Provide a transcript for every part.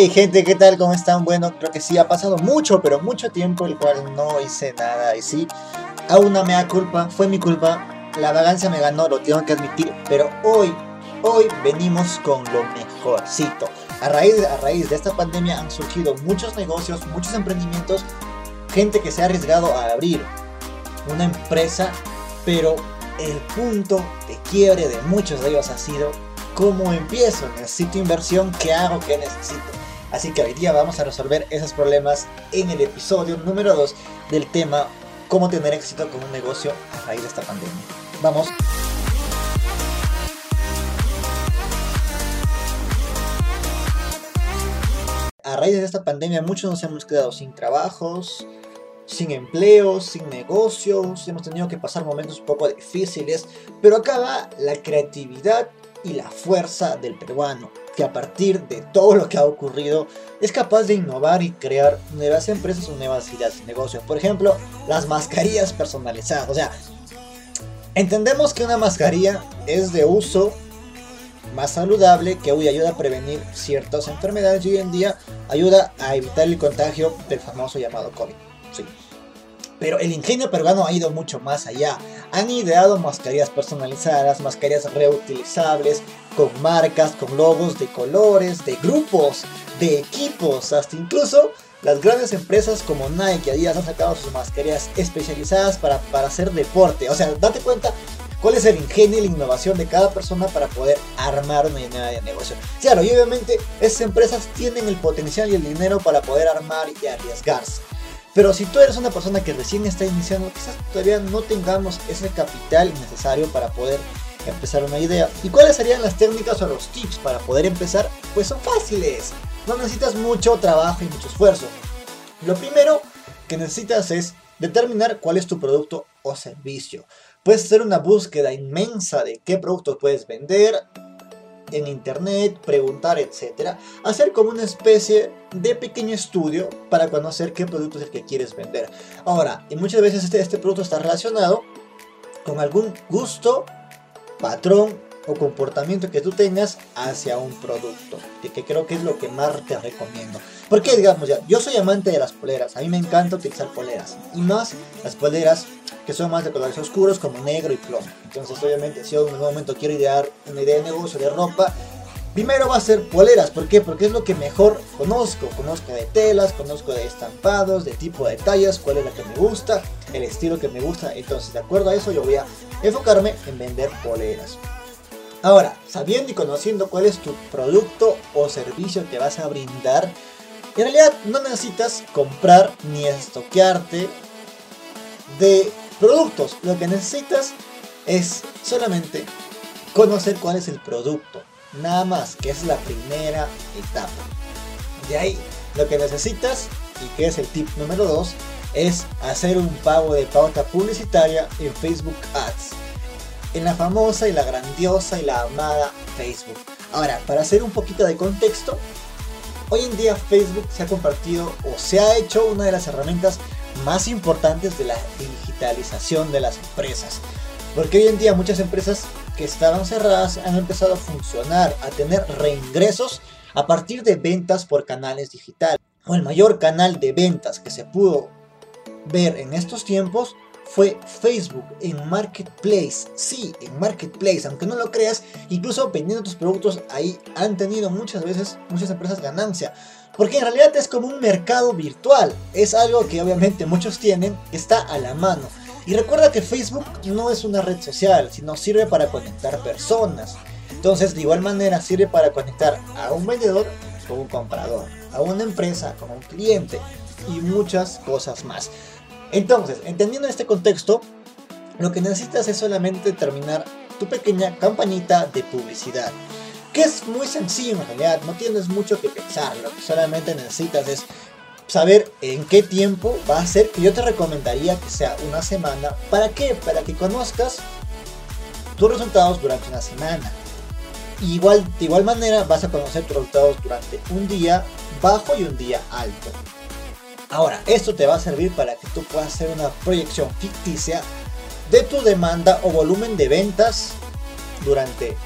Hey gente, ¿qué tal? ¿Cómo están? Bueno, creo que sí, ha pasado mucho, pero mucho tiempo el cual no hice nada y sí, aún no me da culpa, fue mi culpa, la vagancia me ganó, lo tengo que admitir, pero hoy, hoy venimos con lo mejorcito. A raíz, a raíz de esta pandemia han surgido muchos negocios, muchos emprendimientos, gente que se ha arriesgado a abrir una empresa, pero el punto de quiebre de muchos de ellos ha sido cómo empiezo, necesito inversión, qué hago, qué necesito. Así que hoy día vamos a resolver esos problemas en el episodio número 2 del tema cómo tener éxito con un negocio a raíz de esta pandemia. Vamos. A raíz de esta pandemia muchos nos hemos quedado sin trabajos, sin empleos, sin negocios, hemos tenido que pasar momentos un poco difíciles, pero acá va la creatividad y la fuerza del peruano, que a partir de todo lo que ha ocurrido es capaz de innovar y crear nuevas empresas o nuevas ideas de negocio. Por ejemplo, las mascarillas personalizadas. O sea, entendemos que una mascarilla es de uso más saludable, que hoy ayuda a prevenir ciertas enfermedades y hoy en día ayuda a evitar el contagio del famoso llamado COVID. Sí. Pero el ingenio peruano ha ido mucho más allá. Han ideado mascarillas personalizadas, mascarillas reutilizables, con marcas, con logos de colores, de grupos, de equipos, hasta incluso las grandes empresas como Nike Adidas han sacado sus mascarillas especializadas para, para hacer deporte. O sea, date cuenta cuál es el ingenio y la innovación de cada persona para poder armar una idea de negocio. Claro, y obviamente esas empresas tienen el potencial y el dinero para poder armar y arriesgarse. Pero si tú eres una persona que recién está iniciando, quizás todavía no tengamos ese capital necesario para poder empezar una idea. ¿Y cuáles serían las técnicas o los tips para poder empezar? Pues son fáciles. No necesitas mucho trabajo y mucho esfuerzo. Lo primero que necesitas es determinar cuál es tu producto o servicio. Puedes hacer una búsqueda inmensa de qué productos puedes vender, en internet, preguntar, etcétera, hacer como una especie de pequeño estudio para conocer qué producto es el que quieres vender. Ahora, y muchas veces este, este producto está relacionado con algún gusto, patrón o comportamiento que tú tengas hacia un producto, y que creo que es lo que más te recomiendo. Porque digamos ya, yo soy amante de las poleras, a mí me encanta utilizar poleras, y más las poleras que son más de colores oscuros como negro y plomo. Entonces obviamente si yo en un momento quiero idear una idea de negocio de ropa, primero va a ser poleras. ¿Por qué? Porque es lo que mejor conozco. Conozco de telas, conozco de estampados, de tipo de tallas, cuál es la que me gusta, el estilo que me gusta. Entonces de acuerdo a eso yo voy a enfocarme en vender poleras. Ahora, sabiendo y conociendo cuál es tu producto o servicio que vas a brindar, en realidad no necesitas comprar ni estoquearte de productos. Lo que necesitas es solamente conocer cuál es el producto. Nada más, que es la primera etapa. De ahí, lo que necesitas, y que es el tip número 2, es hacer un pago de pauta publicitaria en Facebook Ads. En la famosa y la grandiosa y la amada Facebook. Ahora, para hacer un poquito de contexto, hoy en día Facebook se ha compartido o se ha hecho una de las herramientas más importantes de la digitalización de las empresas. Porque hoy en día muchas empresas que estaban cerradas han empezado a funcionar, a tener reingresos a partir de ventas por canales digitales. O el mayor canal de ventas que se pudo ver en estos tiempos fue Facebook en Marketplace. Sí, en Marketplace, aunque no lo creas, incluso vendiendo tus productos ahí han tenido muchas veces muchas empresas ganancia. Porque en realidad es como un mercado virtual. Es algo que obviamente muchos tienen, está a la mano. Y recuerda que Facebook no es una red social, sino sirve para conectar personas. Entonces, de igual manera, sirve para conectar a un vendedor con un comprador, a una empresa con un cliente y muchas cosas más. Entonces, entendiendo este contexto, lo que necesitas es solamente terminar tu pequeña campanita de publicidad que es muy sencillo en realidad, no tienes mucho que pensar, lo que solamente necesitas es saber en qué tiempo va a ser, que yo te recomendaría que sea una semana, ¿para qué? Para que conozcas tus resultados durante una semana. Igual, de igual manera vas a conocer tus resultados durante un día bajo y un día alto. Ahora, esto te va a servir para que tú puedas hacer una proyección ficticia de tu demanda o volumen de ventas durante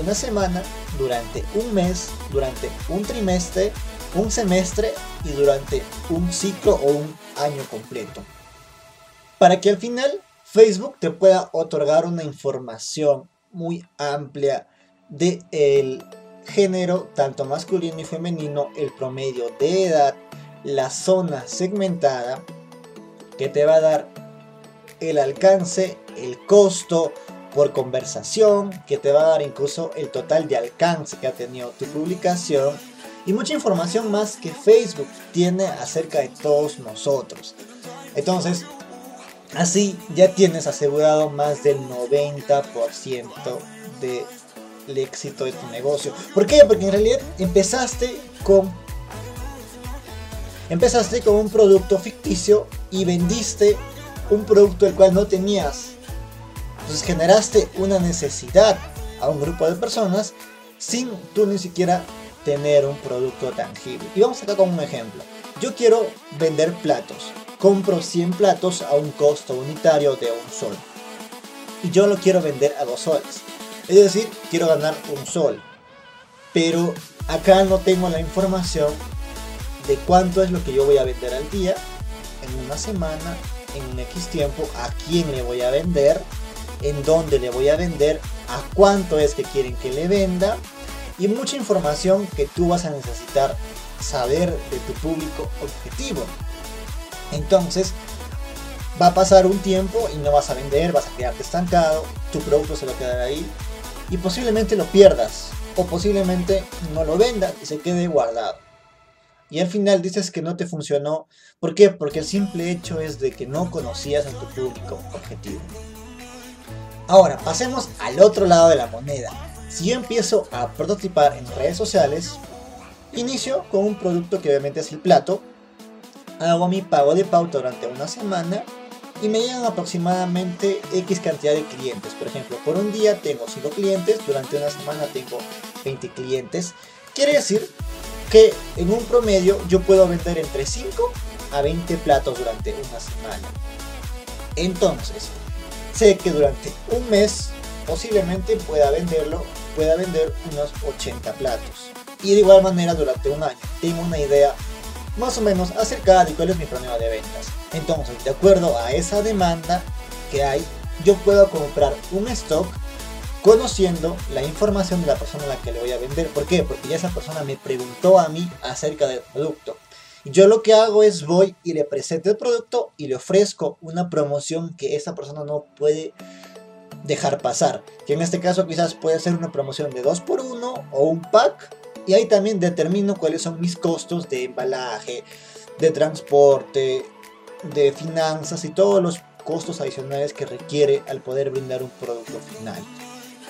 una semana, durante un mes, durante un trimestre un semestre y durante un ciclo o un año completo. Para que al final Facebook te pueda otorgar una información muy amplia de el género, tanto masculino y femenino, el promedio de edad, la zona segmentada, que te va a dar el alcance, el costo por conversación, que te va a dar incluso el total de alcance que ha tenido tu publicación y mucha información más que Facebook tiene acerca de todos nosotros. Entonces, así ya tienes asegurado más del 90% del éxito de tu negocio. ¿Por qué? Porque en realidad empezaste con empezaste con un producto ficticio y vendiste un producto el cual no tenías. Entonces generaste una necesidad a un grupo de personas sin tú ni siquiera tener un producto tangible. Y vamos acá con un ejemplo. Yo quiero vender platos. Compro 100 platos a un costo unitario de un sol. Y yo lo quiero vender a dos soles. Es decir, quiero ganar un sol. Pero acá no tengo la información de cuánto es lo que yo voy a vender al día, en una semana, en un X tiempo, a quién le voy a vender, en dónde le voy a vender, a cuánto es que quieren que le venda y mucha información que tú vas a necesitar saber de tu público objetivo. Entonces, va a pasar un tiempo y no vas a vender, vas a quedarte estancado, tu producto se va a quedar ahí y posiblemente lo pierdas o posiblemente no lo vendas y se quede guardado. Y al final dices que no te funcionó. ¿Por qué? Porque el simple hecho es de que no conocías a tu público objetivo. Ahora, pasemos al otro lado de la moneda. Si yo empiezo a prototipar en redes sociales, inicio con un producto que obviamente es el plato, hago mi pago de pauta durante una semana y me llegan aproximadamente X cantidad de clientes. Por ejemplo, por un día tengo 5 clientes, durante una semana tengo 20 clientes. Quiere decir que en un promedio yo puedo vender entre 5 a 20 platos durante una semana. Entonces, sé que durante un mes posiblemente pueda venderlo pueda vender unos 80 platos. Y de igual manera durante un año tengo una idea más o menos acerca de cuál es mi promedio de ventas. Entonces, de acuerdo a esa demanda que hay, yo puedo comprar un stock conociendo la información de la persona a la que le voy a vender. ¿Por qué? Porque ya esa persona me preguntó a mí acerca del producto. Yo lo que hago es voy y le presento el producto y le ofrezco una promoción que esa persona no puede dejar pasar. Que en este caso quizás puede ser una promoción de 2x1 o un pack. Y ahí también determino cuáles son mis costos de embalaje, de transporte, de finanzas y todos los costos adicionales que requiere al poder brindar un producto final.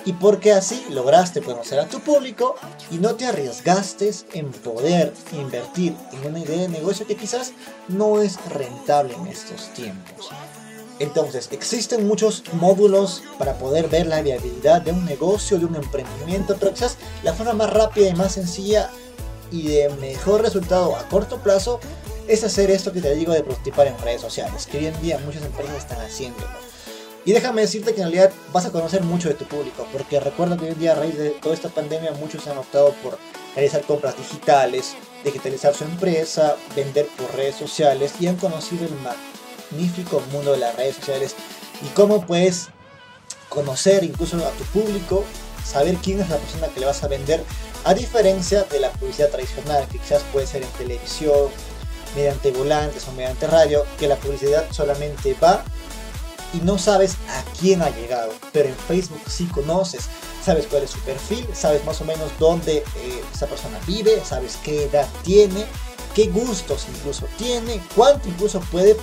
Y porque así lograste conocer a tu público y no te arriesgaste en poder invertir en una idea de negocio que quizás no es rentable en estos tiempos. Entonces, existen muchos módulos para poder ver la viabilidad de un negocio, de un emprendimiento, pero quizás la forma más rápida y más sencilla y de mejor resultado a corto plazo es hacer esto que te digo de prototipar en redes sociales, que hoy en día muchas empresas están haciéndolo. Y déjame decirte que en realidad vas a conocer mucho de tu público, porque recuerdo que hoy en día a raíz de toda esta pandemia muchos han optado por realizar compras digitales, digitalizar su empresa, vender por redes sociales y han conocido el magnífico mundo de las redes sociales. Y cómo puedes conocer incluso a tu público, saber quién es la persona que le vas a vender, a diferencia de la publicidad tradicional, que quizás puede ser en televisión, mediante volantes o mediante radio, que la publicidad solamente va y no sabes a quién ha llegado, pero en Facebook sí conoces, sabes cuál es su perfil, sabes más o menos dónde eh, esa persona vive, sabes qué edad tiene, qué gustos incluso tiene, cuánto incluso puede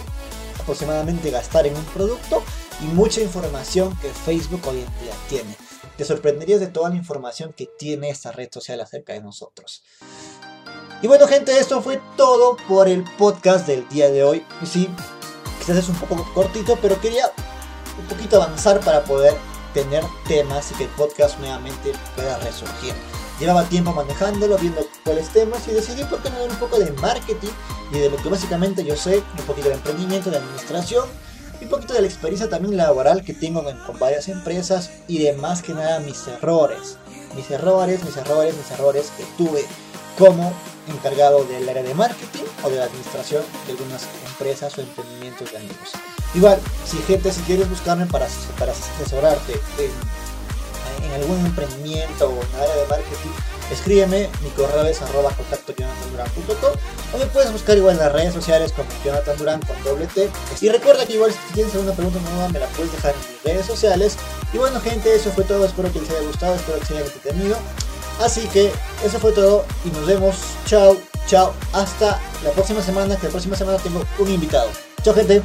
aproximadamente gastar en un producto y mucha información que Facebook hoy en día tiene. Te sorprenderías de toda la información que tiene esta red social acerca de nosotros. Y bueno gente, esto fue todo por el podcast del día de hoy. Y sí, quizás es un poco cortito, pero quería un poquito avanzar para poder tener temas y que el podcast nuevamente pueda resurgir. Llevaba tiempo manejándolo, viendo cuáles temas y decidí por qué no un poco de marketing y de lo que básicamente yo sé, un poquito de emprendimiento, de administración y un poquito de la experiencia también laboral que tengo con, varias empresas y de más que nada mis errores. Mis errores, mis errores, mis errores que tuve como encargado del área de marketing o de la administración de algunas empresas o emprendimientos de amigos. Igual, si gente, si quieres buscarme para, para asesorarte en, algún emprendimiento o en área de marketing, escríbeme, mi correo es arroba contacto o me puedes buscar igual en las redes sociales como Jonathan Durán con doble T. Y recuerda que igual si tienes alguna pregunta nueva me la puedes dejar en mis redes sociales. Y bueno gente, eso fue todo, espero que les haya gustado, espero que se hayan entretenido. Así que eso fue todo y nos vemos. Chao, chao. Hasta la próxima semana, que la próxima semana tengo un invitado. Chao gente.